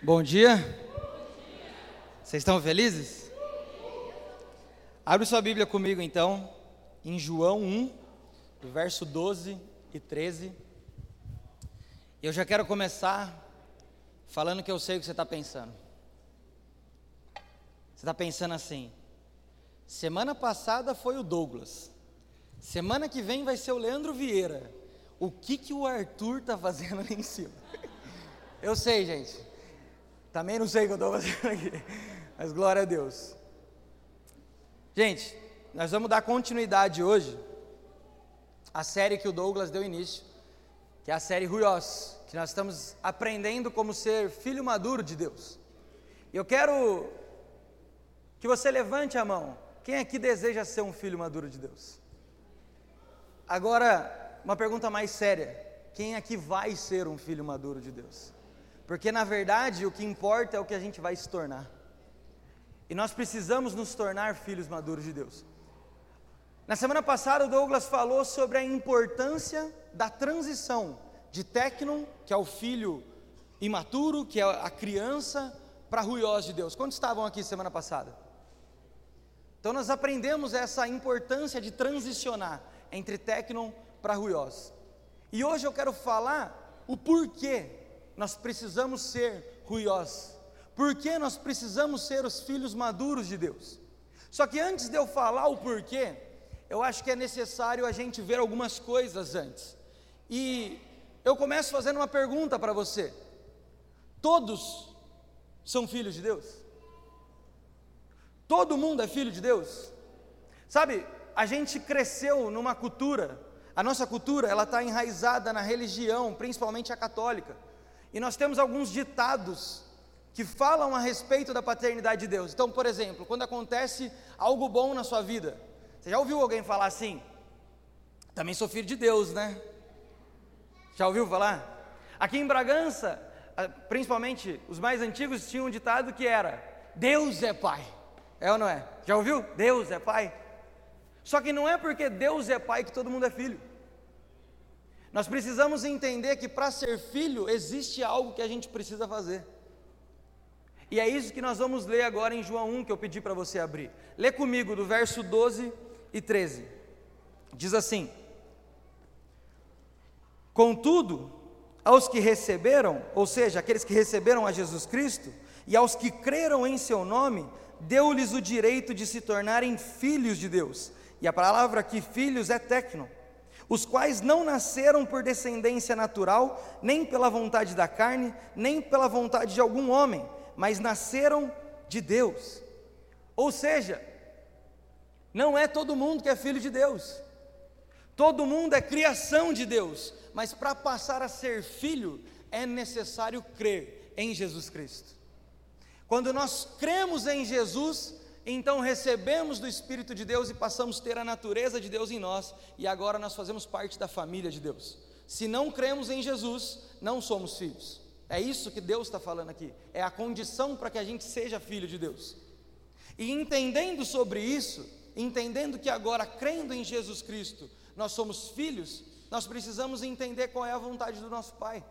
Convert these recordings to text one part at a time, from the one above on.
Bom dia. Vocês estão felizes? Abre sua Bíblia comigo então, em João 1, do verso 12 e 13. Eu já quero começar falando que eu sei o que você está pensando. Você está pensando assim: semana passada foi o Douglas, semana que vem vai ser o Leandro Vieira. O que, que o Arthur está fazendo ali em cima? Eu sei, gente. Também não sei o que eu estou fazendo aqui, mas glória a Deus. Gente, nós vamos dar continuidade hoje à série que o Douglas deu início, que é a série Ruiós, que nós estamos aprendendo como ser filho maduro de Deus. Eu quero que você levante a mão. Quem aqui deseja ser um filho maduro de Deus? Agora, uma pergunta mais séria: quem aqui vai ser um filho maduro de Deus? Porque na verdade o que importa é o que a gente vai se tornar. E nós precisamos nos tornar filhos maduros de Deus. Na semana passada o Douglas falou sobre a importância da transição de Tecnon, que é o filho imaturo, que é a criança, para Ruiós de Deus. Quantos estavam aqui semana passada? Então nós aprendemos essa importância de transicionar entre Tecnon para Ruiós. E hoje eu quero falar o porquê nós precisamos ser ruiós? Por que nós precisamos ser os filhos maduros de Deus? Só que antes de eu falar o porquê, eu acho que é necessário a gente ver algumas coisas antes. E eu começo fazendo uma pergunta para você: todos são filhos de Deus? Todo mundo é filho de Deus? Sabe, a gente cresceu numa cultura, a nossa cultura ela está enraizada na religião, principalmente a católica. E nós temos alguns ditados que falam a respeito da paternidade de Deus. Então, por exemplo, quando acontece algo bom na sua vida, você já ouviu alguém falar assim? Também sou filho de Deus, né? Já ouviu falar? Aqui em Bragança, principalmente os mais antigos tinham um ditado que era: Deus é pai. É ou não é? Já ouviu? Deus é pai. Só que não é porque Deus é pai que todo mundo é filho. Nós precisamos entender que para ser filho existe algo que a gente precisa fazer. E é isso que nós vamos ler agora em João 1, que eu pedi para você abrir. Lê comigo do verso 12 e 13. Diz assim: Contudo, aos que receberam, ou seja, aqueles que receberam a Jesus Cristo, e aos que creram em seu nome, deu-lhes o direito de se tornarem filhos de Deus. E a palavra aqui, filhos, é tecno os quais não nasceram por descendência natural, nem pela vontade da carne, nem pela vontade de algum homem, mas nasceram de Deus. Ou seja, não é todo mundo que é filho de Deus, todo mundo é criação de Deus, mas para passar a ser filho é necessário crer em Jesus Cristo. Quando nós cremos em Jesus, então recebemos do Espírito de Deus e passamos a ter a natureza de Deus em nós, e agora nós fazemos parte da família de Deus. Se não cremos em Jesus, não somos filhos. É isso que Deus está falando aqui, é a condição para que a gente seja filho de Deus. E entendendo sobre isso, entendendo que agora, crendo em Jesus Cristo, nós somos filhos, nós precisamos entender qual é a vontade do nosso Pai.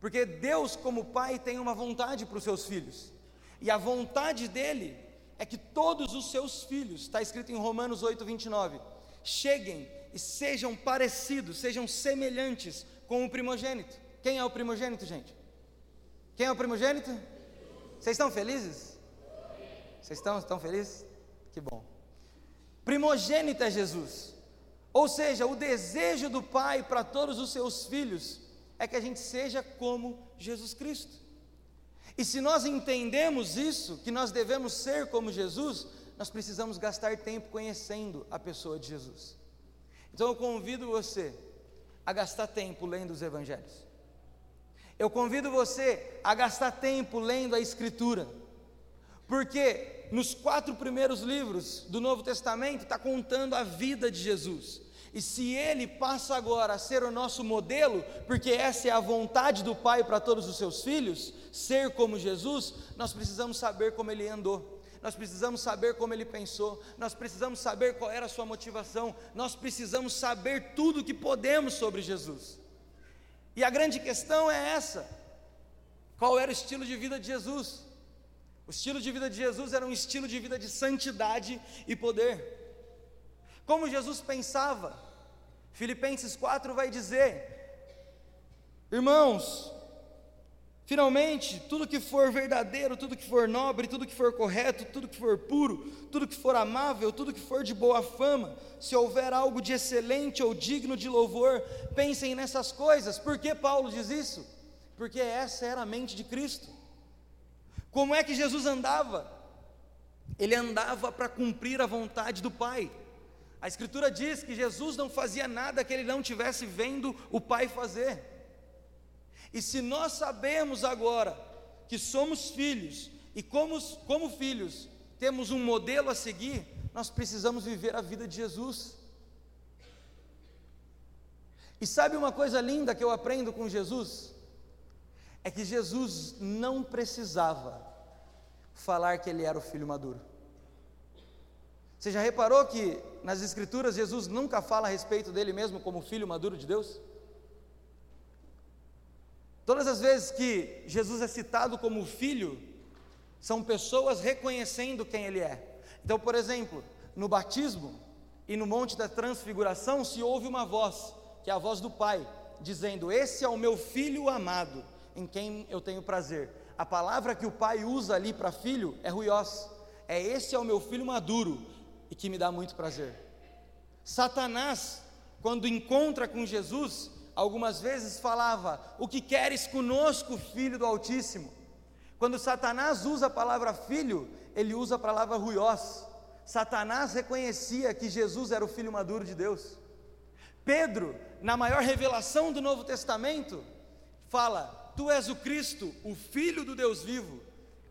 Porque Deus, como Pai, tem uma vontade para os seus filhos, e a vontade dele é que todos os seus filhos, está escrito em Romanos 8, 29, cheguem e sejam parecidos, sejam semelhantes com o primogênito. Quem é o primogênito, gente? Quem é o primogênito? Vocês estão felizes? Vocês estão, estão felizes? Que bom. Primogênito é Jesus. Ou seja, o desejo do Pai para todos os seus filhos é que a gente seja como Jesus Cristo. E se nós entendemos isso, que nós devemos ser como Jesus, nós precisamos gastar tempo conhecendo a pessoa de Jesus. Então eu convido você a gastar tempo lendo os evangelhos. Eu convido você a gastar tempo lendo a Escritura, porque nos quatro primeiros livros do Novo Testamento está contando a vida de Jesus. E se ele passa agora a ser o nosso modelo, porque essa é a vontade do Pai para todos os seus filhos, ser como Jesus, nós precisamos saber como ele andou. Nós precisamos saber como ele pensou, nós precisamos saber qual era a sua motivação, nós precisamos saber tudo o que podemos sobre Jesus. E a grande questão é essa: Qual era o estilo de vida de Jesus? O estilo de vida de Jesus era um estilo de vida de santidade e poder. Como Jesus pensava? Filipenses 4 vai dizer: Irmãos, finalmente, tudo que for verdadeiro, tudo que for nobre, tudo que for correto, tudo que for puro, tudo que for amável, tudo que for de boa fama, se houver algo de excelente ou digno de louvor, pensem nessas coisas. Por que Paulo diz isso? Porque essa era a mente de Cristo. Como é que Jesus andava? Ele andava para cumprir a vontade do Pai. A Escritura diz que Jesus não fazia nada que ele não tivesse vendo o Pai fazer. E se nós sabemos agora que somos filhos, e como, como filhos temos um modelo a seguir, nós precisamos viver a vida de Jesus. E sabe uma coisa linda que eu aprendo com Jesus? é que Jesus não precisava falar que ele era o filho maduro. Você já reparou que nas Escrituras Jesus nunca fala a respeito dele mesmo como filho maduro de Deus? Todas as vezes que Jesus é citado como filho, são pessoas reconhecendo quem ele é. Então, por exemplo, no batismo e no Monte da Transfiguração se ouve uma voz, que é a voz do Pai, dizendo: Esse é o meu filho amado em quem eu tenho prazer. A palavra que o pai usa ali para filho é ruiós. É esse é o meu filho maduro e que me dá muito prazer. Satanás, quando encontra com Jesus, algumas vezes falava: O que queres conosco, filho do Altíssimo? Quando Satanás usa a palavra filho, ele usa a palavra ruiós. Satanás reconhecia que Jesus era o filho maduro de Deus. Pedro, na maior revelação do Novo Testamento, fala: Tu és o Cristo, o Filho do Deus vivo.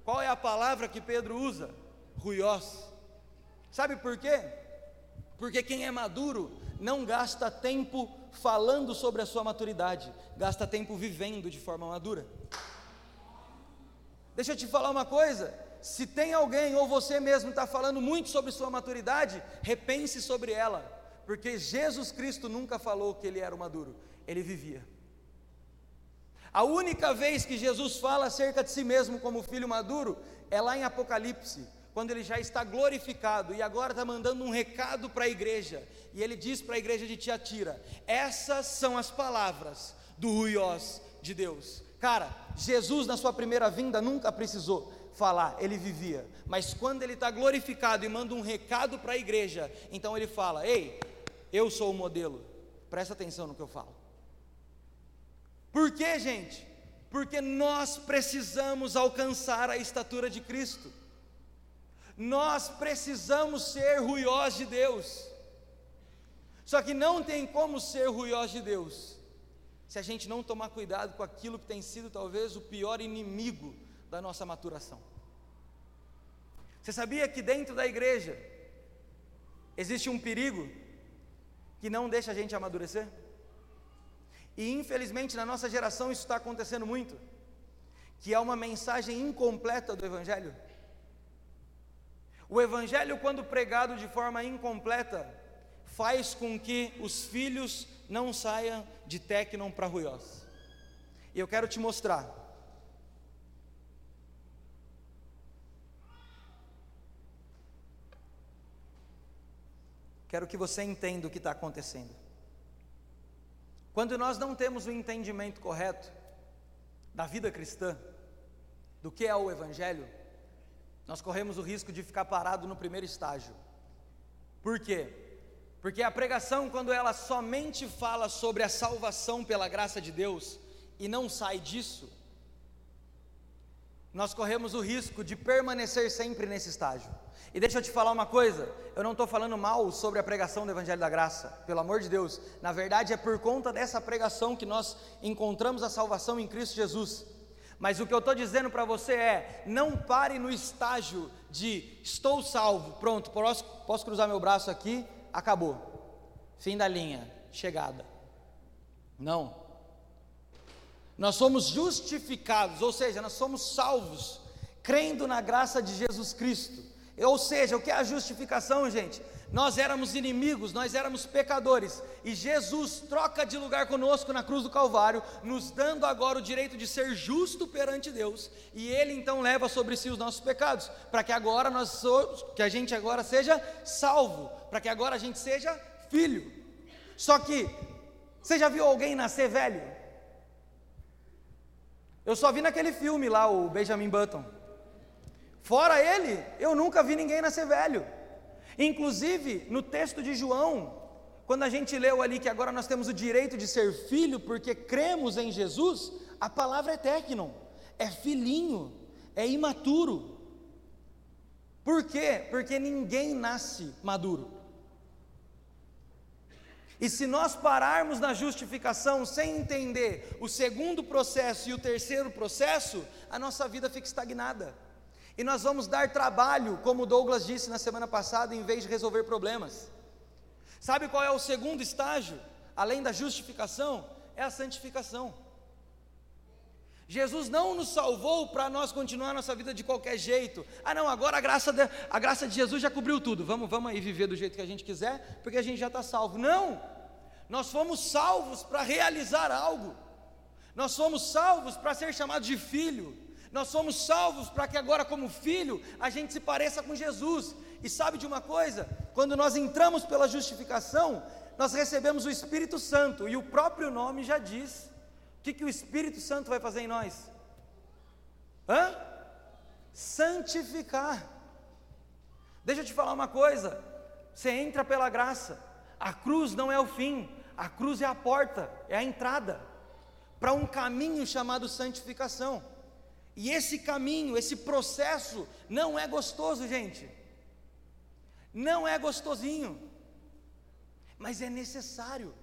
Qual é a palavra que Pedro usa? Ruiós. Sabe por quê? Porque quem é maduro não gasta tempo falando sobre a sua maturidade, gasta tempo vivendo de forma madura. Deixa eu te falar uma coisa: se tem alguém ou você mesmo está falando muito sobre sua maturidade, repense sobre ela, porque Jesus Cristo nunca falou que ele era o maduro, ele vivia. A única vez que Jesus fala acerca de si mesmo como filho maduro é lá em Apocalipse, quando ele já está glorificado e agora está mandando um recado para a igreja. E ele diz para a igreja de Tiatira: Essas são as palavras do Ruiós de Deus. Cara, Jesus na sua primeira vinda nunca precisou falar, ele vivia. Mas quando ele está glorificado e manda um recado para a igreja, então ele fala: Ei, eu sou o modelo, presta atenção no que eu falo. Por quê, gente? Porque nós precisamos alcançar a estatura de Cristo. Nós precisamos ser ruiós de Deus. Só que não tem como ser ruiós de Deus se a gente não tomar cuidado com aquilo que tem sido talvez o pior inimigo da nossa maturação. Você sabia que dentro da igreja existe um perigo que não deixa a gente amadurecer? E infelizmente na nossa geração isso está acontecendo muito, que é uma mensagem incompleta do Evangelho. O Evangelho, quando pregado de forma incompleta, faz com que os filhos não saiam de Tecnon para Ruiós. E eu quero te mostrar. Quero que você entenda o que está acontecendo. Quando nós não temos o entendimento correto da vida cristã, do que é o Evangelho, nós corremos o risco de ficar parado no primeiro estágio. Por quê? Porque a pregação, quando ela somente fala sobre a salvação pela graça de Deus e não sai disso, nós corremos o risco de permanecer sempre nesse estágio. E deixa eu te falar uma coisa: eu não estou falando mal sobre a pregação do Evangelho da Graça, pelo amor de Deus. Na verdade, é por conta dessa pregação que nós encontramos a salvação em Cristo Jesus. Mas o que eu estou dizendo para você é: não pare no estágio de estou salvo, pronto, posso, posso cruzar meu braço aqui, acabou, fim da linha, chegada. Não. Nós somos justificados, ou seja, nós somos salvos, crendo na graça de Jesus Cristo Ou seja, o que é a justificação, gente? Nós éramos inimigos, nós éramos pecadores, e Jesus troca de lugar conosco na cruz do Calvário, nos dando agora o direito de ser justo perante Deus, e Ele então leva sobre si os nossos pecados, para que agora nós que a gente agora seja salvo, para que agora a gente seja filho. Só que você já viu alguém nascer velho? Eu só vi naquele filme lá, o Benjamin Button. Fora ele, eu nunca vi ninguém nascer velho. Inclusive, no texto de João, quando a gente leu ali que agora nós temos o direito de ser filho porque cremos em Jesus, a palavra é tecnon, é filhinho, é imaturo. Por quê? Porque ninguém nasce maduro. E se nós pararmos na justificação sem entender o segundo processo e o terceiro processo, a nossa vida fica estagnada. E nós vamos dar trabalho, como Douglas disse na semana passada, em vez de resolver problemas. Sabe qual é o segundo estágio, além da justificação? É a santificação. Jesus não nos salvou para nós continuar nossa vida de qualquer jeito. Ah, não, agora a graça, de, a graça de Jesus já cobriu tudo. Vamos, vamos aí viver do jeito que a gente quiser, porque a gente já está salvo. Não! Nós fomos salvos para realizar algo. Nós fomos salvos para ser chamados de filho. Nós somos salvos para que agora, como filho, a gente se pareça com Jesus. E sabe de uma coisa? Quando nós entramos pela justificação, nós recebemos o Espírito Santo, e o próprio nome já diz. O que, que o Espírito Santo vai fazer em nós? Hã? Santificar. Deixa eu te falar uma coisa. Você entra pela graça. A cruz não é o fim, a cruz é a porta, é a entrada para um caminho chamado santificação. E esse caminho, esse processo, não é gostoso, gente. Não é gostosinho, mas é necessário,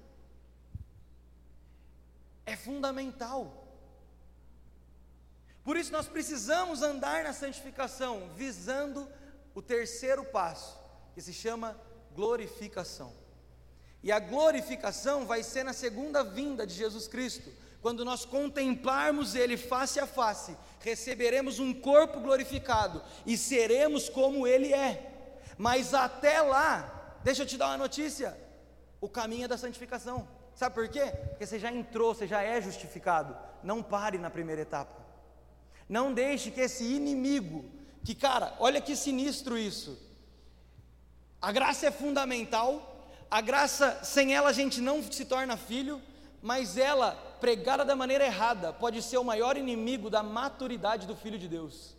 é fundamental. Por isso nós precisamos andar na santificação, visando o terceiro passo, que se chama glorificação. E a glorificação vai ser na segunda vinda de Jesus Cristo, quando nós contemplarmos Ele face a face, receberemos um corpo glorificado e seremos como Ele é. Mas até lá, deixa eu te dar uma notícia: o caminho é da santificação. Sabe por quê? Porque você já entrou, você já é justificado. Não pare na primeira etapa. Não deixe que esse inimigo, que cara, olha que sinistro isso. A graça é fundamental, a graça, sem ela a gente não se torna filho, mas ela, pregada da maneira errada, pode ser o maior inimigo da maturidade do Filho de Deus.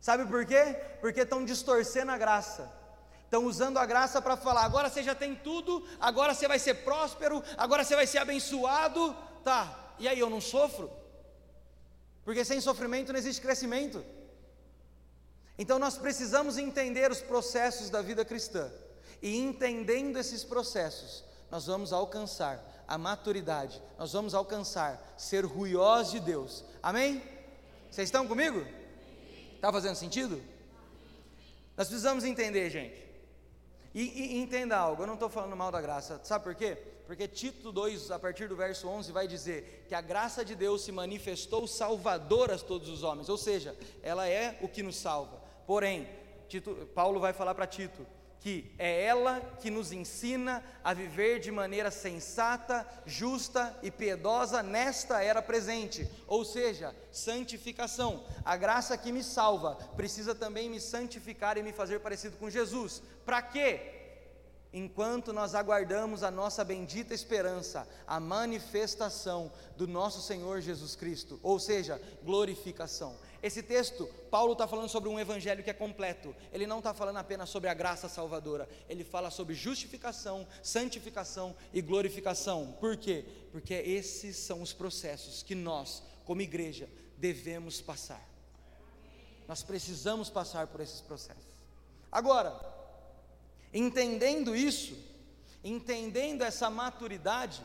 Sabe por quê? Porque estão distorcendo a graça. Estão usando a graça para falar: agora você já tem tudo, agora você vai ser próspero, agora você vai ser abençoado. Tá, e aí eu não sofro? Porque sem sofrimento não existe crescimento. Então nós precisamos entender os processos da vida cristã. E entendendo esses processos, nós vamos alcançar a maturidade, nós vamos alcançar ser ruiós de Deus. Amém? Vocês estão comigo? Está fazendo sentido? Nós precisamos entender, gente. E, e, entenda algo, eu não estou falando mal da graça, sabe por quê? Porque Tito 2, a partir do verso 11, vai dizer que a graça de Deus se manifestou salvadora a todos os homens, ou seja, ela é o que nos salva. Porém, Tito, Paulo vai falar para Tito: que é ela que nos ensina a viver de maneira sensata, justa e piedosa nesta era presente, ou seja, santificação. A graça que me salva precisa também me santificar e me fazer parecido com Jesus. Para quê? enquanto nós aguardamos a nossa bendita esperança, a manifestação do nosso Senhor Jesus Cristo, ou seja, glorificação. Esse texto, Paulo está falando sobre um evangelho que é completo. Ele não está falando apenas sobre a graça salvadora. Ele fala sobre justificação, santificação e glorificação. Por quê? Porque esses são os processos que nós, como igreja, devemos passar. Nós precisamos passar por esses processos. Agora, entendendo isso, entendendo essa maturidade,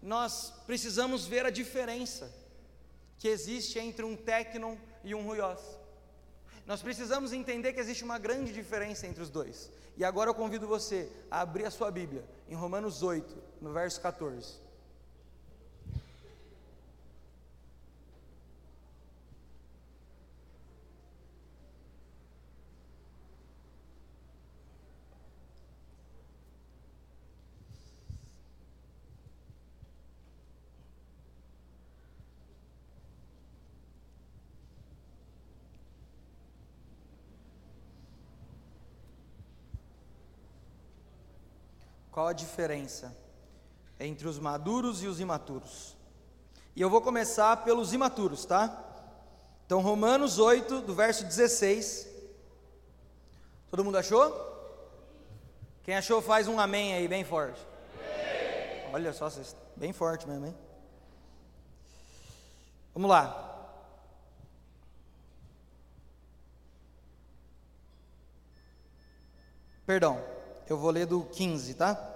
nós precisamos ver a diferença que existe entre um tecnon e um ruiós. Nós precisamos entender que existe uma grande diferença entre os dois. E agora eu convido você a abrir a sua Bíblia em Romanos 8, no verso 14. Qual a diferença entre os maduros e os imaturos. E eu vou começar pelos imaturos, tá? Então, Romanos 8, do verso 16. Todo mundo achou? Quem achou, faz um amém aí, bem forte. Amém. Olha só, bem forte mesmo, hein? Vamos lá. Perdão, eu vou ler do 15, tá?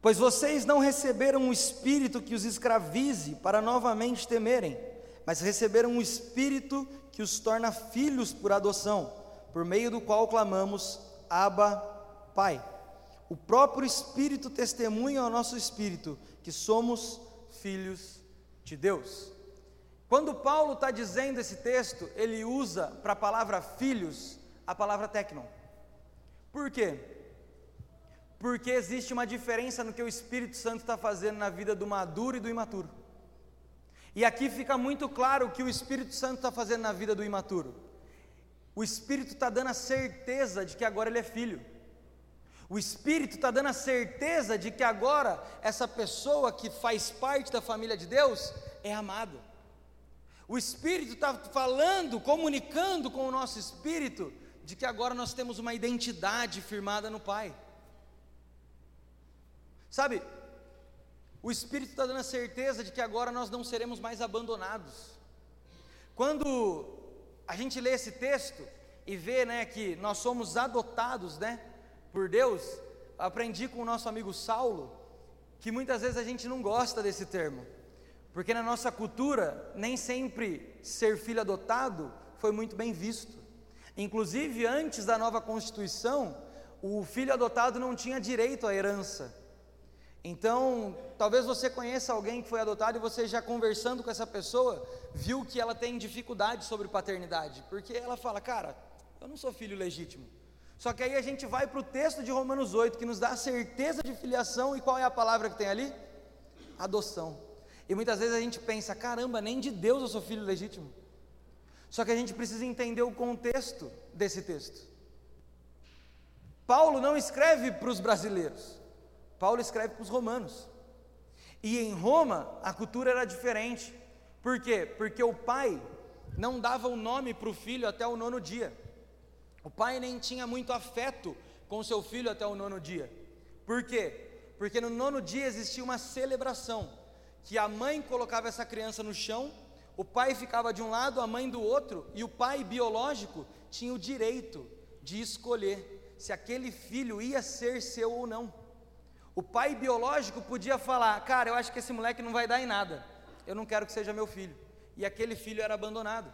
Pois vocês não receberam um espírito que os escravize para novamente temerem, mas receberam um espírito que os torna filhos por adoção, por meio do qual clamamos: Abba, Pai. O próprio Espírito testemunha ao nosso espírito que somos filhos de Deus. Quando Paulo está dizendo esse texto, ele usa para a palavra filhos a palavra tecnon. Por quê? Porque existe uma diferença no que o Espírito Santo está fazendo na vida do maduro e do imaturo. E aqui fica muito claro o que o Espírito Santo está fazendo na vida do imaturo. O Espírito está dando a certeza de que agora ele é filho. O Espírito está dando a certeza de que agora essa pessoa que faz parte da família de Deus é amada. O Espírito está falando, comunicando com o nosso espírito de que agora nós temos uma identidade firmada no Pai. Sabe, o Espírito está dando a certeza de que agora nós não seremos mais abandonados. Quando a gente lê esse texto e vê né, que nós somos adotados né, por Deus, aprendi com o nosso amigo Saulo que muitas vezes a gente não gosta desse termo, porque na nossa cultura nem sempre ser filho adotado foi muito bem visto. Inclusive, antes da nova Constituição, o filho adotado não tinha direito à herança. Então, talvez você conheça alguém que foi adotado e você já conversando com essa pessoa, viu que ela tem dificuldade sobre paternidade, porque ela fala, cara, eu não sou filho legítimo. Só que aí a gente vai para o texto de Romanos 8, que nos dá a certeza de filiação, e qual é a palavra que tem ali? Adoção. E muitas vezes a gente pensa, caramba, nem de Deus eu sou filho legítimo. Só que a gente precisa entender o contexto desse texto. Paulo não escreve para os brasileiros, Paulo escreve para os romanos. E em Roma a cultura era diferente. Por quê? Porque o pai não dava o nome para o filho até o nono dia. O pai nem tinha muito afeto com seu filho até o nono dia. Por quê? Porque no nono dia existia uma celebração, que a mãe colocava essa criança no chão o pai ficava de um lado, a mãe do outro, e o pai biológico tinha o direito de escolher se aquele filho ia ser seu ou não. O pai biológico podia falar: Cara, eu acho que esse moleque não vai dar em nada, eu não quero que seja meu filho. E aquele filho era abandonado.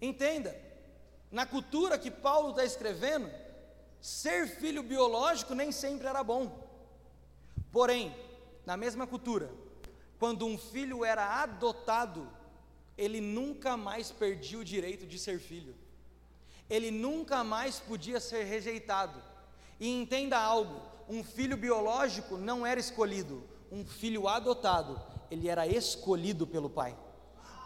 Entenda, na cultura que Paulo está escrevendo, ser filho biológico nem sempre era bom. Porém, na mesma cultura, quando um filho era adotado, ele nunca mais perdia o direito de ser filho. Ele nunca mais podia ser rejeitado. E entenda algo: um filho biológico não era escolhido, um filho adotado, ele era escolhido pelo pai.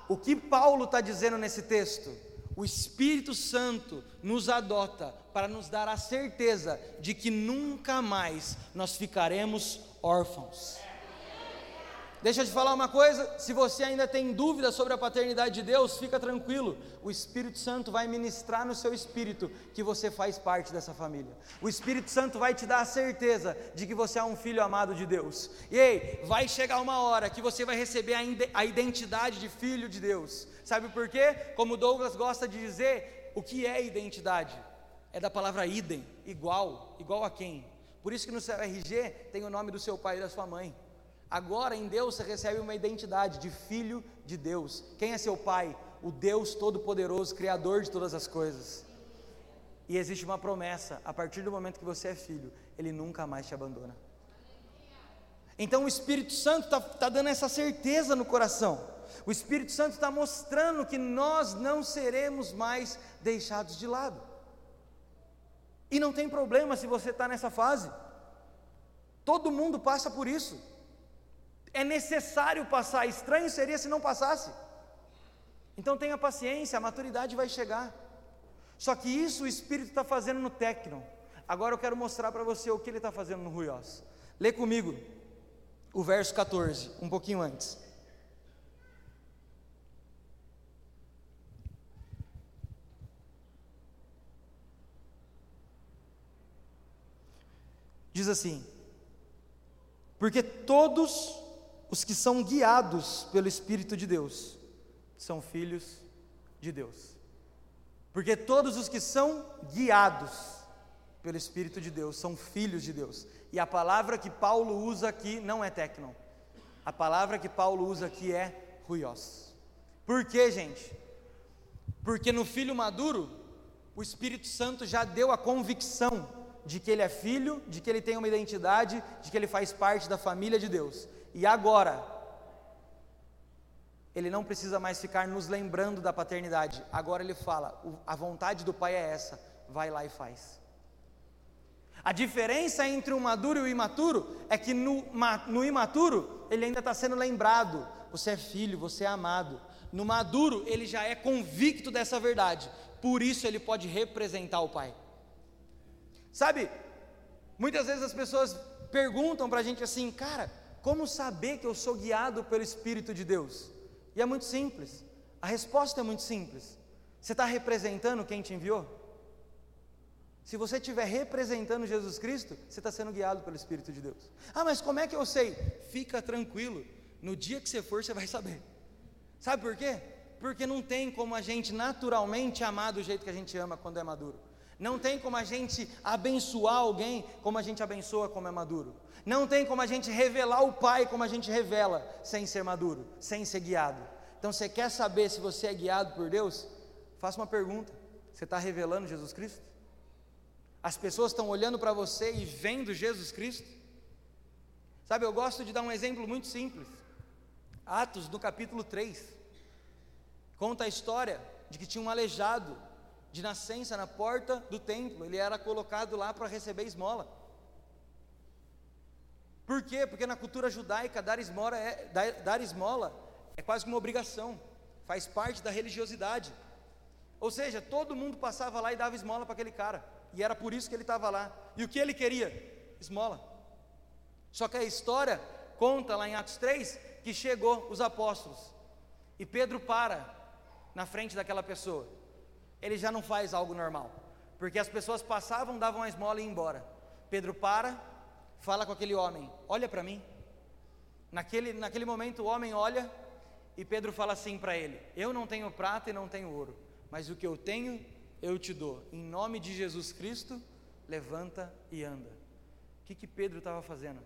O que Paulo está dizendo nesse texto? O Espírito Santo nos adota para nos dar a certeza de que nunca mais nós ficaremos órfãos. Deixa eu te falar uma coisa: se você ainda tem dúvida sobre a paternidade de Deus, fica tranquilo, o Espírito Santo vai ministrar no seu espírito que você faz parte dessa família. O Espírito Santo vai te dar a certeza de que você é um filho amado de Deus. E ei, vai chegar uma hora que você vai receber a identidade de filho de Deus. Sabe por quê? Como Douglas gosta de dizer, o que é identidade? É da palavra idem, igual, igual a quem? Por isso que no seu RG tem o nome do seu pai e da sua mãe. Agora em Deus você recebe uma identidade de filho de Deus. Quem é seu pai? O Deus Todo-Poderoso, Criador de todas as coisas. E existe uma promessa: a partir do momento que você é filho, Ele nunca mais te abandona. Então o Espírito Santo está tá dando essa certeza no coração. O Espírito Santo está mostrando que nós não seremos mais deixados de lado. E não tem problema se você está nessa fase. Todo mundo passa por isso. É necessário passar, estranho seria se não passasse. Então tenha paciência, a maturidade vai chegar. Só que isso o Espírito está fazendo no técnico. Agora eu quero mostrar para você o que ele está fazendo no Ruiós. Lê comigo o verso 14, um pouquinho antes. Diz assim: Porque todos os que são guiados pelo Espírito de Deus são filhos de Deus. Porque todos os que são guiados pelo Espírito de Deus são filhos de Deus. E a palavra que Paulo usa aqui não é tecnon. A palavra que Paulo usa aqui é ruios. Por quê, gente? Porque no filho maduro, o Espírito Santo já deu a convicção de que ele é filho, de que ele tem uma identidade, de que ele faz parte da família de Deus. E agora, ele não precisa mais ficar nos lembrando da paternidade. Agora ele fala: a vontade do pai é essa, vai lá e faz. A diferença entre o maduro e o imaturo é que no, no imaturo ele ainda está sendo lembrado: você é filho, você é amado. No maduro ele já é convicto dessa verdade, por isso ele pode representar o pai. Sabe, muitas vezes as pessoas perguntam para a gente assim, cara, como saber que eu sou guiado pelo Espírito de Deus? E é muito simples, a resposta é muito simples. Você está representando quem te enviou? Se você estiver representando Jesus Cristo, você está sendo guiado pelo Espírito de Deus. Ah, mas como é que eu sei? Fica tranquilo, no dia que você for, você vai saber. Sabe por quê? Porque não tem como a gente naturalmente amar do jeito que a gente ama quando é maduro. Não tem como a gente abençoar alguém como a gente abençoa como é maduro. Não tem como a gente revelar o Pai como a gente revela sem ser maduro, sem ser guiado. Então você quer saber se você é guiado por Deus? Faça uma pergunta: você está revelando Jesus Cristo? As pessoas estão olhando para você e vendo Jesus Cristo? Sabe, eu gosto de dar um exemplo muito simples. Atos, no capítulo 3, conta a história de que tinha um aleijado de nascença na porta do templo, ele era colocado lá para receber esmola. Por quê? Porque na cultura judaica dar esmola, é, dar, dar esmola é quase uma obrigação, faz parte da religiosidade. Ou seja, todo mundo passava lá e dava esmola para aquele cara, e era por isso que ele estava lá. E o que ele queria? Esmola. Só que a história conta lá em Atos 3 que chegou os apóstolos, e Pedro para na frente daquela pessoa ele já não faz algo normal. Porque as pessoas passavam, davam a esmola e iam embora. Pedro para, fala com aquele homem: Olha para mim. Naquele, naquele momento o homem olha e Pedro fala assim para ele: Eu não tenho prata e não tenho ouro, mas o que eu tenho eu te dou. Em nome de Jesus Cristo, levanta e anda. O que, que Pedro estava fazendo?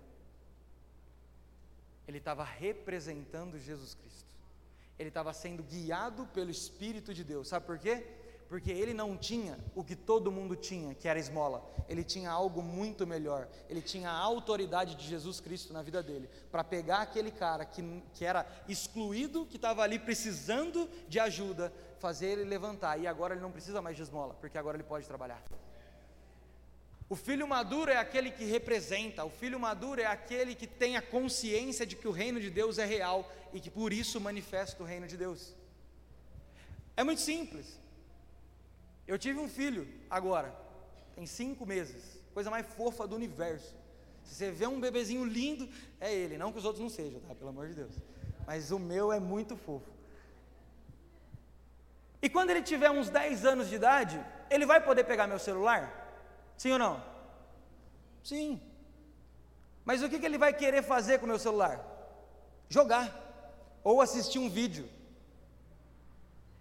Ele estava representando Jesus Cristo. Ele estava sendo guiado pelo Espírito de Deus. Sabe por quê? Porque ele não tinha o que todo mundo tinha, que era esmola. Ele tinha algo muito melhor. Ele tinha a autoridade de Jesus Cristo na vida dele, para pegar aquele cara que, que era excluído, que estava ali precisando de ajuda, fazer ele levantar. E agora ele não precisa mais de esmola, porque agora ele pode trabalhar. O filho maduro é aquele que representa, o filho maduro é aquele que tem a consciência de que o reino de Deus é real e que por isso manifesta o reino de Deus. É muito simples. Eu tive um filho agora, tem cinco meses, coisa mais fofa do universo. Se você vê um bebezinho lindo, é ele, não que os outros não sejam, tá? Pelo amor de Deus. Mas o meu é muito fofo. E quando ele tiver uns 10 anos de idade, ele vai poder pegar meu celular? Sim ou não? Sim. Mas o que, que ele vai querer fazer com o meu celular? Jogar. Ou assistir um vídeo.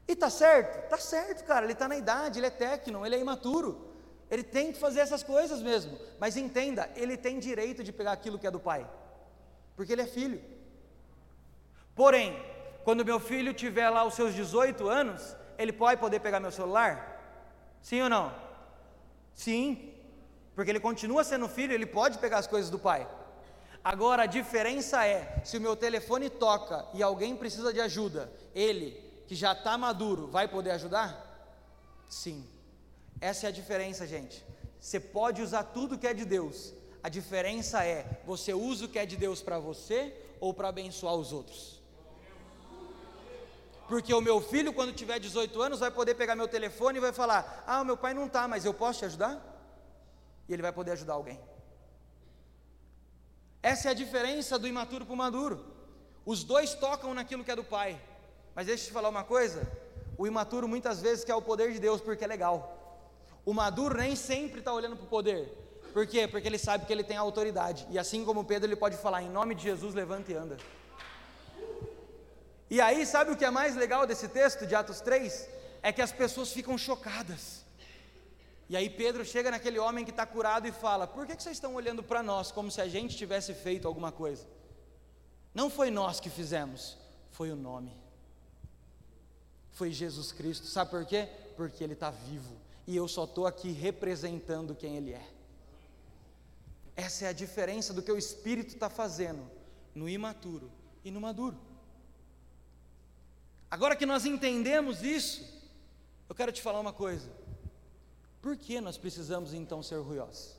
E tá certo? Tá certo, cara. Ele está na idade, ele é técnico, ele é imaturo. Ele tem que fazer essas coisas mesmo. Mas entenda, ele tem direito de pegar aquilo que é do pai. Porque ele é filho. Porém, quando meu filho tiver lá os seus 18 anos, ele pode poder pegar meu celular? Sim ou não? Sim. Porque ele continua sendo filho, ele pode pegar as coisas do pai. Agora a diferença é, se o meu telefone toca e alguém precisa de ajuda, ele que já está maduro vai poder ajudar? Sim. Essa é a diferença, gente. Você pode usar tudo que é de Deus. A diferença é você usa o que é de Deus para você ou para abençoar os outros. Porque o meu filho, quando tiver 18 anos, vai poder pegar meu telefone e vai falar: Ah, meu pai não está, mas eu posso te ajudar? e ele vai poder ajudar alguém. Essa é a diferença do imaturo para o maduro. Os dois tocam naquilo que é do pai. Mas deixa eu te falar uma coisa: o imaturo muitas vezes quer o poder de Deus porque é legal. O maduro nem sempre está olhando para o poder. Por quê? Porque ele sabe que ele tem autoridade. E assim como Pedro, ele pode falar: em nome de Jesus, levanta e anda. E aí, sabe o que é mais legal desse texto de Atos 3? É que as pessoas ficam chocadas. E aí Pedro chega naquele homem que está curado e fala: Por que, que vocês estão olhando para nós como se a gente tivesse feito alguma coisa? Não foi nós que fizemos, foi o nome. Foi Jesus Cristo. Sabe por quê? Porque Ele está vivo. E eu só estou aqui representando quem Ele é. Essa é a diferença do que o Espírito está fazendo no imaturo e no maduro. Agora que nós entendemos isso, eu quero te falar uma coisa. Por que nós precisamos então ser orgulhosos?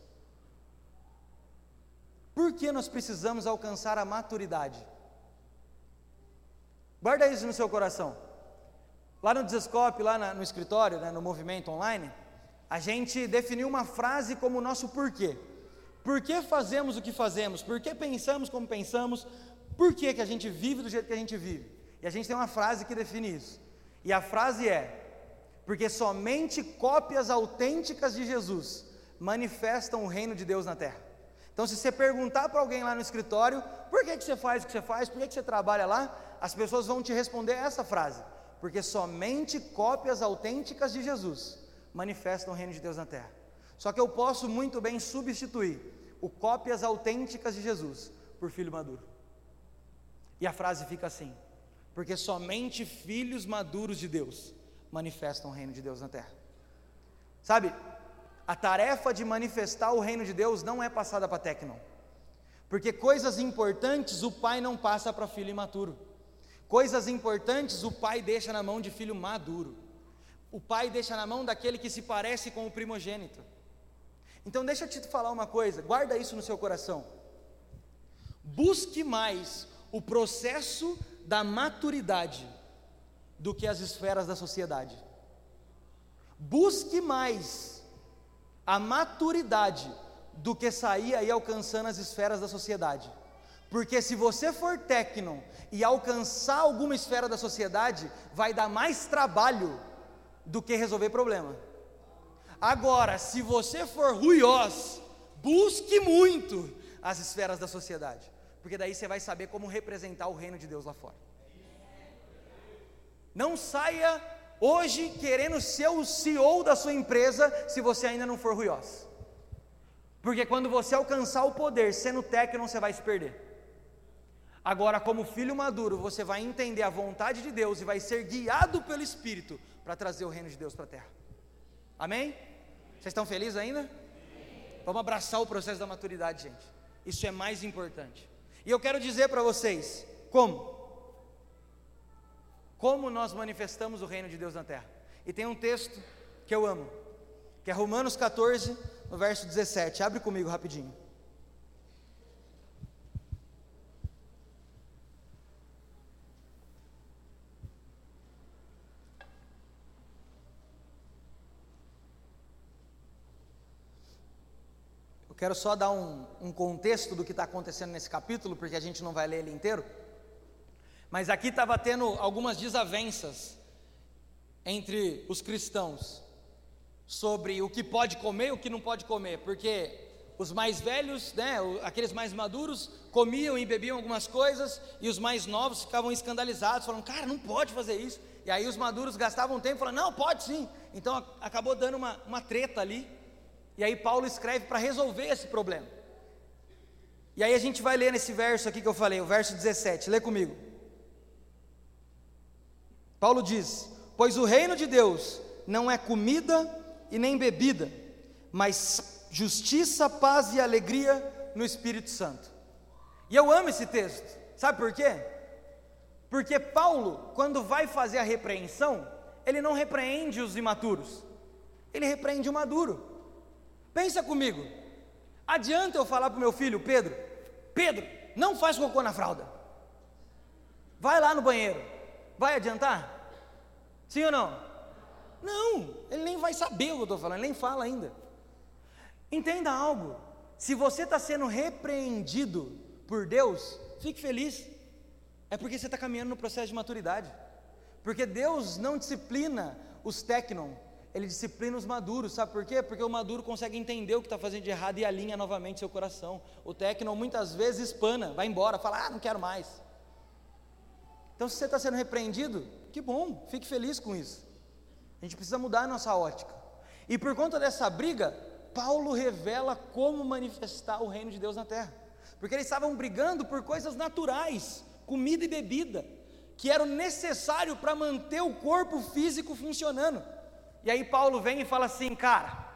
Por que nós precisamos alcançar a maturidade? Guarda isso no seu coração. Lá no Desescope, lá no escritório, né, no movimento online, a gente definiu uma frase como nosso porquê. Por que fazemos o que fazemos? Por que pensamos como pensamos? Por que, que a gente vive do jeito que a gente vive? E a gente tem uma frase que define isso. E a frase é: porque somente cópias autênticas de Jesus manifestam o reino de Deus na terra. Então, se você perguntar para alguém lá no escritório, por que, que você faz o que você faz, por que, que você trabalha lá, as pessoas vão te responder essa frase: porque somente cópias autênticas de Jesus manifestam o reino de Deus na terra. Só que eu posso muito bem substituir o cópias autênticas de Jesus por filho maduro. E a frase fica assim: porque somente filhos maduros de Deus manifestam o reino de Deus na terra. Sabe, a tarefa de manifestar o reino de Deus não é passada para Tecnon, porque coisas importantes o pai não passa para filho imaturo, coisas importantes o pai deixa na mão de filho maduro, o pai deixa na mão daquele que se parece com o primogênito. Então, deixa eu te falar uma coisa, guarda isso no seu coração. Busque mais o processo da maturidade do que as esferas da sociedade. Busque mais a maturidade do que sair aí alcançando as esferas da sociedade. Porque se você for técnico e alcançar alguma esfera da sociedade, vai dar mais trabalho do que resolver problema. Agora, se você for ruiós, busque muito as esferas da sociedade, porque daí você vai saber como representar o reino de Deus lá fora. Não saia hoje querendo ser o CEO da sua empresa se você ainda não for ruiós. Porque quando você alcançar o poder sendo técnico, você vai se perder. Agora, como filho maduro, você vai entender a vontade de Deus e vai ser guiado pelo Espírito para trazer o reino de Deus para a terra. Amém? Vocês estão felizes ainda? Vamos abraçar o processo da maturidade, gente. Isso é mais importante. E eu quero dizer para vocês como como nós manifestamos o reino de Deus na terra. E tem um texto que eu amo, que é Romanos 14, no verso 17. Abre comigo rapidinho. Quero só dar um, um contexto do que está acontecendo nesse capítulo, porque a gente não vai ler ele inteiro. Mas aqui estava tendo algumas desavenças entre os cristãos sobre o que pode comer e o que não pode comer, porque os mais velhos, né, aqueles mais maduros, comiam e bebiam algumas coisas, e os mais novos ficavam escandalizados, falando, cara, não pode fazer isso. E aí os maduros gastavam tempo falando, não, pode sim. Então acabou dando uma, uma treta ali, e aí Paulo escreve para resolver esse problema. E aí a gente vai ler nesse verso aqui que eu falei, o verso 17, lê comigo. Paulo diz: Pois o reino de Deus não é comida e nem bebida, mas justiça, paz e alegria no Espírito Santo. E eu amo esse texto, sabe por quê? Porque Paulo, quando vai fazer a repreensão, ele não repreende os imaturos, ele repreende o maduro. Pensa comigo, adianta eu falar para o meu filho, Pedro, Pedro, não faz cocô na fralda, vai lá no banheiro, Vai adiantar? Sim ou não? Não, ele nem vai saber o que eu estou falando, ele nem fala ainda. Entenda algo: se você está sendo repreendido por Deus, fique feliz, é porque você está caminhando no processo de maturidade, porque Deus não disciplina os tecnon, ele disciplina os maduros, sabe por quê? Porque o maduro consegue entender o que está fazendo de errado e alinha novamente seu coração. O tecno muitas vezes espana, vai embora, fala, ah, não quero mais. Então, se você está sendo repreendido, que bom, fique feliz com isso. A gente precisa mudar a nossa ótica. E por conta dessa briga, Paulo revela como manifestar o reino de Deus na terra. Porque eles estavam brigando por coisas naturais, comida e bebida, que eram necessário para manter o corpo físico funcionando. E aí Paulo vem e fala assim, cara,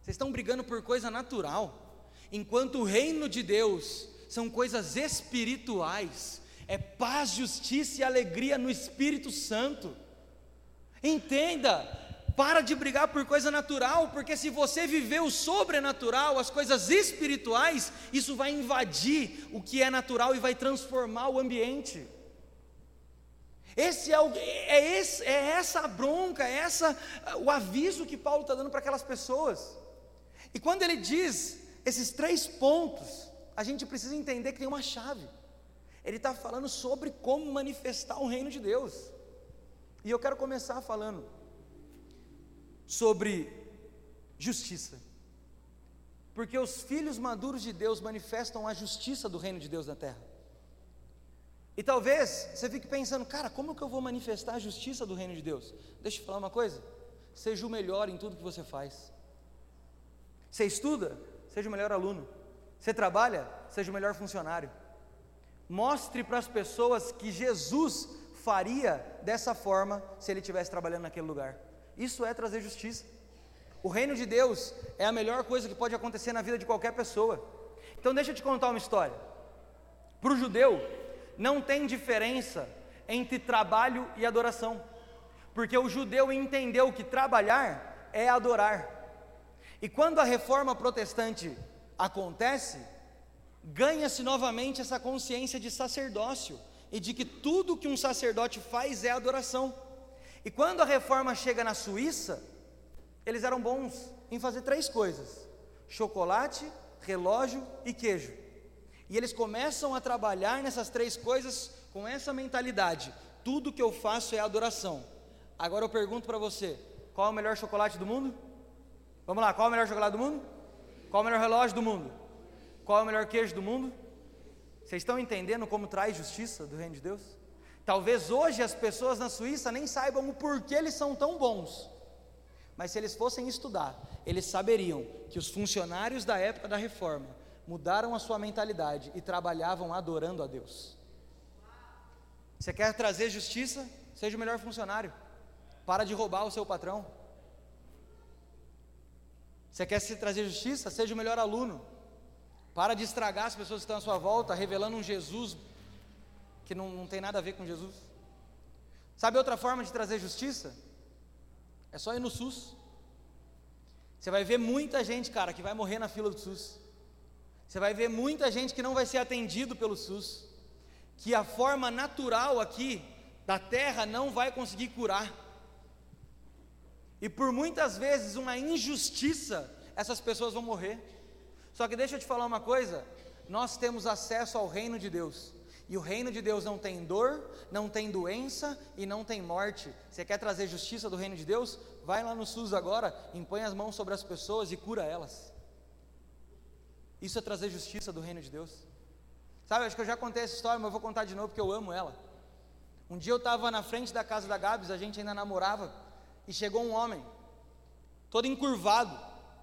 vocês estão brigando por coisa natural, enquanto o reino de Deus são coisas espirituais, é paz, justiça e alegria no Espírito Santo. Entenda, para de brigar por coisa natural, porque se você viver o sobrenatural, as coisas espirituais, isso vai invadir o que é natural e vai transformar o ambiente. Esse é, o, é, esse, é essa a bronca, é essa o aviso que Paulo está dando para aquelas pessoas. E quando ele diz esses três pontos, a gente precisa entender que tem uma chave. Ele está falando sobre como manifestar o reino de Deus. E eu quero começar falando sobre justiça. Porque os filhos maduros de Deus manifestam a justiça do reino de Deus na terra. E talvez você fique pensando, cara, como que eu vou manifestar a justiça do reino de Deus? Deixa eu te falar uma coisa: seja o melhor em tudo que você faz. Você estuda, seja o melhor aluno. Você trabalha, seja o melhor funcionário. Mostre para as pessoas que Jesus faria dessa forma se ele estivesse trabalhando naquele lugar. Isso é trazer justiça. O reino de Deus é a melhor coisa que pode acontecer na vida de qualquer pessoa. Então, deixa eu te contar uma história. Para o judeu, não tem diferença entre trabalho e adoração, porque o judeu entendeu que trabalhar é adorar. E quando a reforma protestante acontece, ganha-se novamente essa consciência de sacerdócio e de que tudo que um sacerdote faz é adoração. E quando a reforma chega na Suíça, eles eram bons em fazer três coisas: chocolate, relógio e queijo. E eles começam a trabalhar nessas três coisas com essa mentalidade: tudo que eu faço é adoração. Agora eu pergunto para você: qual é o melhor chocolate do mundo? Vamos lá, qual é o melhor chocolate do mundo? Qual é o melhor relógio do mundo? Qual é o melhor queijo do mundo? Vocês estão entendendo como traz justiça do reino de Deus? Talvez hoje as pessoas na Suíça nem saibam o porquê eles são tão bons. Mas se eles fossem estudar, eles saberiam que os funcionários da época da reforma mudaram a sua mentalidade e trabalhavam adorando a Deus. Você quer trazer justiça? Seja o melhor funcionário. Para de roubar o seu patrão. Você quer se trazer justiça? Seja o melhor aluno. Para de estragar as pessoas que estão à sua volta, revelando um Jesus que não, não tem nada a ver com Jesus. Sabe outra forma de trazer justiça? É só ir no SUS. Você vai ver muita gente, cara, que vai morrer na fila do SUS. Você vai ver muita gente que não vai ser atendido pelo SUS, que a forma natural aqui da terra não vai conseguir curar. E por muitas vezes uma injustiça, essas pessoas vão morrer. Só que deixa eu te falar uma coisa: nós temos acesso ao reino de Deus. E o reino de Deus não tem dor, não tem doença e não tem morte. Você quer trazer justiça do reino de Deus? Vai lá no SUS agora, impõe as mãos sobre as pessoas e cura elas. Isso é trazer justiça do reino de Deus. Sabe, acho que eu já contei essa história, mas eu vou contar de novo porque eu amo ela. Um dia eu estava na frente da casa da Gabs, a gente ainda namorava, e chegou um homem, todo encurvado,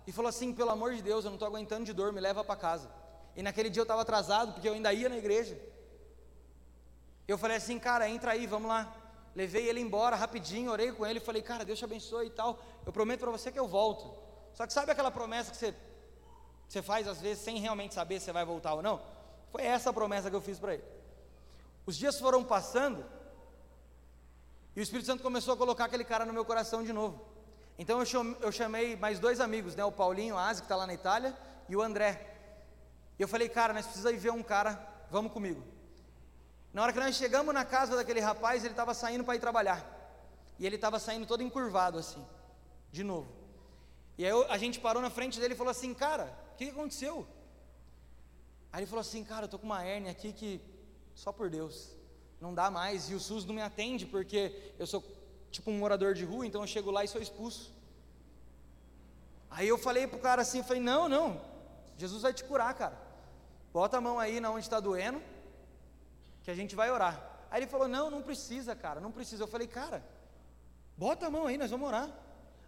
e falou assim: pelo amor de Deus, eu não estou aguentando de dor, me leva para casa. E naquele dia eu estava atrasado, porque eu ainda ia na igreja. Eu falei assim, cara, entra aí, vamos lá. Levei ele embora rapidinho, orei com ele, falei, cara, Deus te abençoe e tal. Eu prometo para você que eu volto. Só que sabe aquela promessa que você você faz às vezes sem realmente saber se vai voltar ou não. Foi essa a promessa que eu fiz para ele. Os dias foram passando e o Espírito Santo começou a colocar aquele cara no meu coração de novo. Então eu chamei mais dois amigos, né, o Paulinho, a Asi, que está lá na Itália, e o André. E eu falei, cara, nós precisamos ir ver um cara, vamos comigo. Na hora que nós chegamos na casa daquele rapaz, ele estava saindo para ir trabalhar. E ele estava saindo todo encurvado assim, de novo. E aí eu, a gente parou na frente dele e falou assim, cara, o que, aconteceu? Aí ele falou assim, cara, eu tô com uma hérnia aqui que só por Deus, não dá mais, e o SUS não me atende porque eu sou tipo um morador de rua, então eu chego lá e sou expulso. Aí eu falei pro cara assim, eu falei, não, não, Jesus vai te curar, cara. Bota a mão aí na onde está doendo, que a gente vai orar. Aí ele falou, não, não precisa, cara, não precisa. Eu falei, cara, bota a mão aí, nós vamos orar.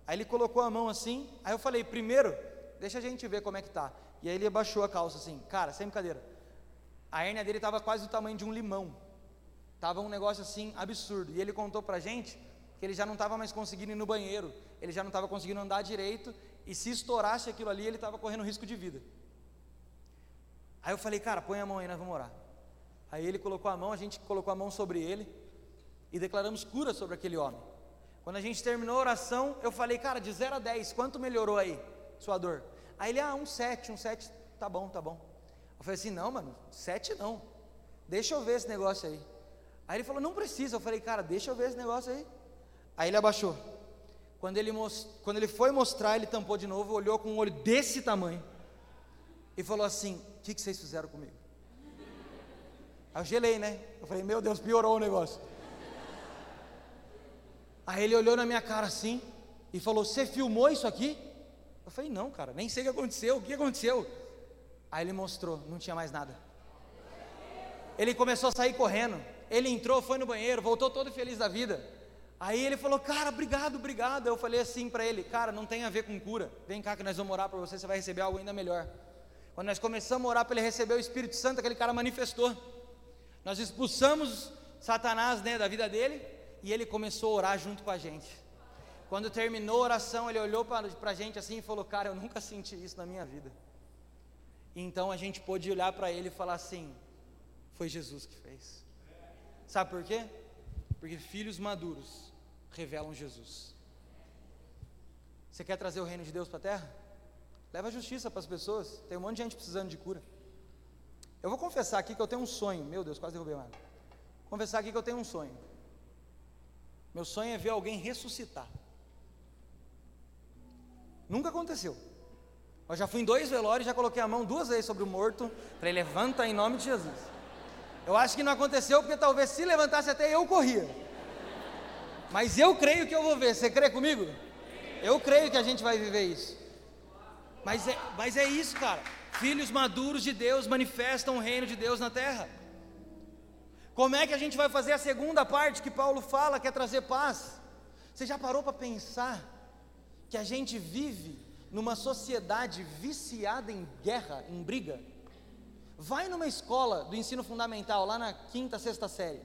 Aí ele colocou a mão assim, aí eu falei, primeiro, deixa a gente ver como é que tá. E aí ele abaixou a calça assim, cara, sem brincadeira. A hérnia dele estava quase do tamanho de um limão. Tava um negócio assim absurdo. E ele contou pra gente que ele já não estava mais conseguindo ir no banheiro, ele já não estava conseguindo andar direito, e se estourasse aquilo ali, ele estava correndo risco de vida. Aí eu falei, cara, põe a mão aí, nós vamos orar. Aí ele colocou a mão, a gente colocou a mão sobre ele e declaramos cura sobre aquele homem. Quando a gente terminou a oração, eu falei, cara, de 0 a 10, quanto melhorou aí sua dor? Aí ele, ah, um 7, um 7, tá bom, tá bom. Eu falei assim, não, mano, 7 não. Deixa eu ver esse negócio aí. Aí ele falou, não precisa. Eu falei, cara, deixa eu ver esse negócio aí. Aí ele abaixou. Quando ele, quando ele foi mostrar, ele tampou de novo, olhou com um olho desse tamanho e falou assim: O que, que vocês fizeram comigo? Aí eu gelei, né? Eu falei: Meu Deus, piorou o negócio. Aí ele olhou na minha cara assim e falou: Você filmou isso aqui? Eu falei: Não, cara, nem sei o que aconteceu. O que aconteceu? Aí ele mostrou, não tinha mais nada. Ele começou a sair correndo. Ele entrou, foi no banheiro, voltou todo feliz da vida. Aí ele falou, cara, obrigado, obrigado. Eu falei assim para ele, cara, não tem a ver com cura. Vem cá que nós vamos orar para você, você vai receber algo ainda melhor. Quando nós começamos a orar para ele receber o Espírito Santo, aquele cara manifestou. Nós expulsamos Satanás né, da vida dele e ele começou a orar junto com a gente. Quando terminou a oração, ele olhou para a gente assim e falou: Cara, eu nunca senti isso na minha vida. Então a gente pôde olhar para ele e falar assim: Foi Jesus que fez. Sabe por quê? Porque filhos maduros revelam Jesus. Você quer trazer o reino de Deus para a terra? Leva justiça para as pessoas. Tem um monte de gente precisando de cura. Eu vou confessar aqui que eu tenho um sonho. Meu Deus, quase derrubei mais. Confessar aqui que eu tenho um sonho. Meu sonho é ver alguém ressuscitar. Nunca aconteceu. Eu já fui em dois velórios, já coloquei a mão duas vezes sobre o morto. Falei, levanta em nome de Jesus. Eu acho que não aconteceu porque talvez se levantasse até eu corria. Mas eu creio que eu vou ver. Você crê comigo? Eu creio que a gente vai viver isso. Mas é, mas é isso, cara. Filhos maduros de Deus manifestam o reino de Deus na terra. Como é que a gente vai fazer a segunda parte que Paulo fala, que é trazer paz? Você já parou para pensar que a gente vive numa sociedade viciada em guerra, em briga? Vai numa escola do ensino fundamental, lá na quinta, sexta série.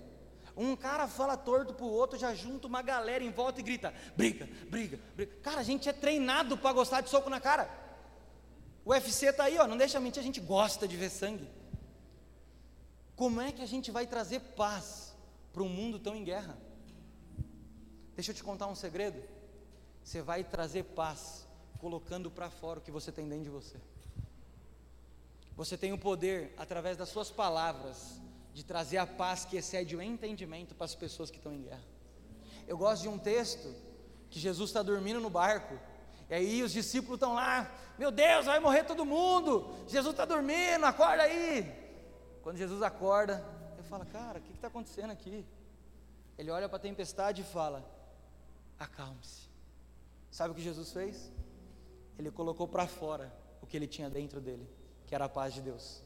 Um cara fala torto pro outro, já junta uma galera em volta e grita: briga, briga, briga. Cara, a gente é treinado para gostar de soco na cara. O UFC está aí, ó, não deixa mentir, a gente gosta de ver sangue. Como é que a gente vai trazer paz para um mundo tão em guerra? Deixa eu te contar um segredo. Você vai trazer paz colocando para fora o que você tem dentro de você. Você tem o poder, através das suas palavras, de trazer a paz que excede o entendimento para as pessoas que estão em guerra. Eu gosto de um texto que Jesus está dormindo no barco, e aí os discípulos estão lá, meu Deus, vai morrer todo mundo, Jesus está dormindo, acorda aí. Quando Jesus acorda, ele fala, cara, o que está acontecendo aqui? Ele olha para a tempestade e fala, acalme-se. Sabe o que Jesus fez? Ele colocou para fora o que ele tinha dentro dele que era a paz de Deus.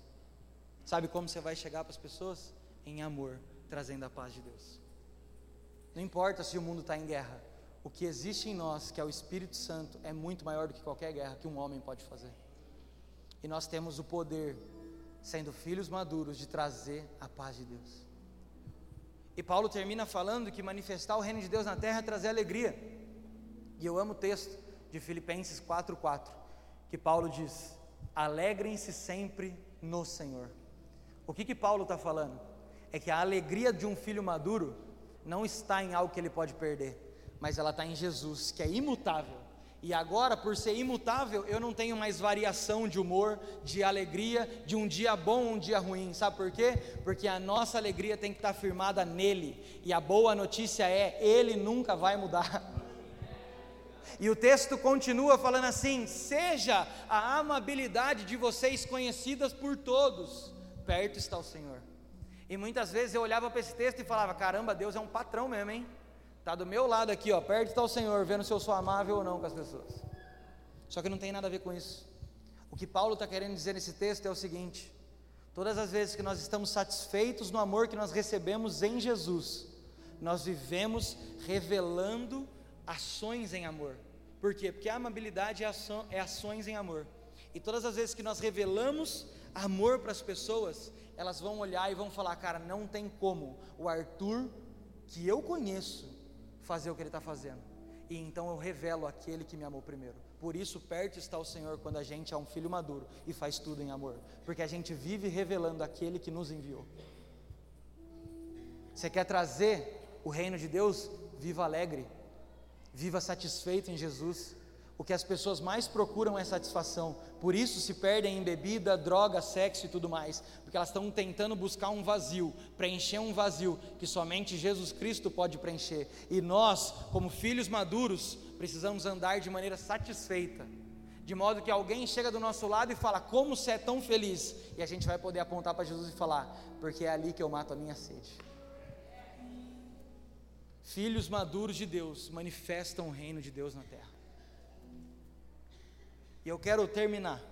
Sabe como você vai chegar para as pessoas? Em amor, trazendo a paz de Deus. Não importa se o mundo está em guerra, o que existe em nós, que é o Espírito Santo, é muito maior do que qualquer guerra que um homem pode fazer. E nós temos o poder, sendo filhos maduros, de trazer a paz de Deus. E Paulo termina falando que manifestar o reino de Deus na terra é trazer alegria. E eu amo o texto de Filipenses 4,4, que Paulo diz: alegrem-se sempre no Senhor. O que que Paulo está falando? É que a alegria de um filho maduro não está em algo que ele pode perder, mas ela está em Jesus, que é imutável. E agora, por ser imutável, eu não tenho mais variação de humor, de alegria, de um dia bom, um dia ruim. Sabe por quê? Porque a nossa alegria tem que estar firmada nele. E a boa notícia é: ele nunca vai mudar. E o texto continua falando assim: seja a amabilidade de vocês conhecidas por todos, perto está o Senhor. E muitas vezes eu olhava para esse texto e falava: caramba, Deus é um patrão mesmo, hein? Está do meu lado aqui, ó, perto está o Senhor, vendo se eu sou amável ou não com as pessoas. Só que não tem nada a ver com isso. O que Paulo está querendo dizer nesse texto é o seguinte: todas as vezes que nós estamos satisfeitos no amor que nós recebemos em Jesus, nós vivemos revelando ações em amor. Por quê? Porque a amabilidade é, ação, é ações em amor. E todas as vezes que nós revelamos amor para as pessoas, elas vão olhar e vão falar: cara, não tem como o Arthur, que eu conheço, fazer o que ele está fazendo. E então eu revelo aquele que me amou primeiro. Por isso, perto está o Senhor quando a gente é um filho maduro e faz tudo em amor, porque a gente vive revelando aquele que nos enviou. Você quer trazer o reino de Deus? Viva alegre, viva satisfeito em Jesus. O que as pessoas mais procuram é satisfação, por isso se perdem em bebida, droga, sexo e tudo mais, porque elas estão tentando buscar um vazio, preencher um vazio que somente Jesus Cristo pode preencher. E nós, como filhos maduros, precisamos andar de maneira satisfeita, de modo que alguém chega do nosso lado e fala: Como você é tão feliz? E a gente vai poder apontar para Jesus e falar: Porque é ali que eu mato a minha sede. Filhos maduros de Deus manifestam o reino de Deus na terra. E eu quero terminar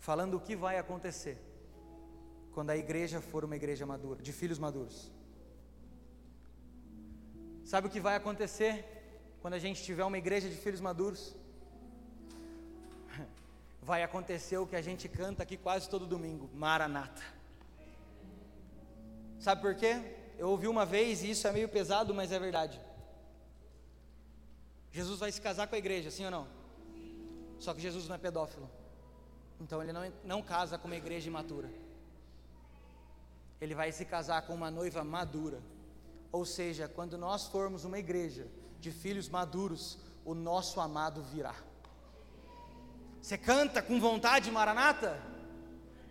falando o que vai acontecer quando a igreja for uma igreja madura, de filhos maduros. Sabe o que vai acontecer quando a gente tiver uma igreja de filhos maduros? Vai acontecer o que a gente canta aqui quase todo domingo: Maranata. Sabe por quê? Eu ouvi uma vez e isso é meio pesado, mas é verdade. Jesus vai se casar com a igreja, sim ou não? Só que Jesus não é pedófilo. Então ele não, não casa com uma igreja imatura. Ele vai se casar com uma noiva madura. Ou seja, quando nós formos uma igreja de filhos maduros, o nosso amado virá. Você canta com vontade, Maranata?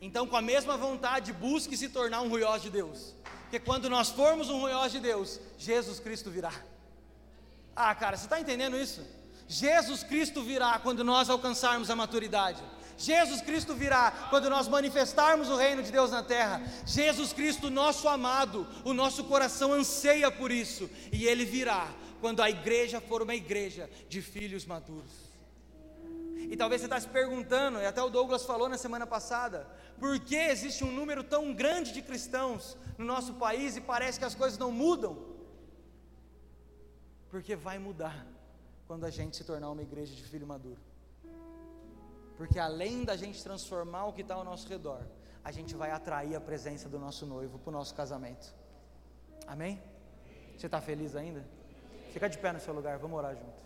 Então, com a mesma vontade, busque se tornar um ruiós de Deus. Porque quando nós formos um ruiós de Deus, Jesus Cristo virá. Ah, cara, você está entendendo isso? Jesus Cristo virá quando nós alcançarmos a maturidade. Jesus Cristo virá quando nós manifestarmos o reino de Deus na terra. Jesus Cristo, nosso amado, o nosso coração anseia por isso, e ele virá quando a igreja for uma igreja de filhos maduros. E talvez você está se perguntando, e até o Douglas falou na semana passada, por que existe um número tão grande de cristãos no nosso país e parece que as coisas não mudam? Porque vai mudar quando a gente se tornar uma igreja de filho maduro. Porque além da gente transformar o que está ao nosso redor, a gente vai atrair a presença do nosso noivo para o nosso casamento. Amém? Você está feliz ainda? Fica de pé no seu lugar, vamos orar junto.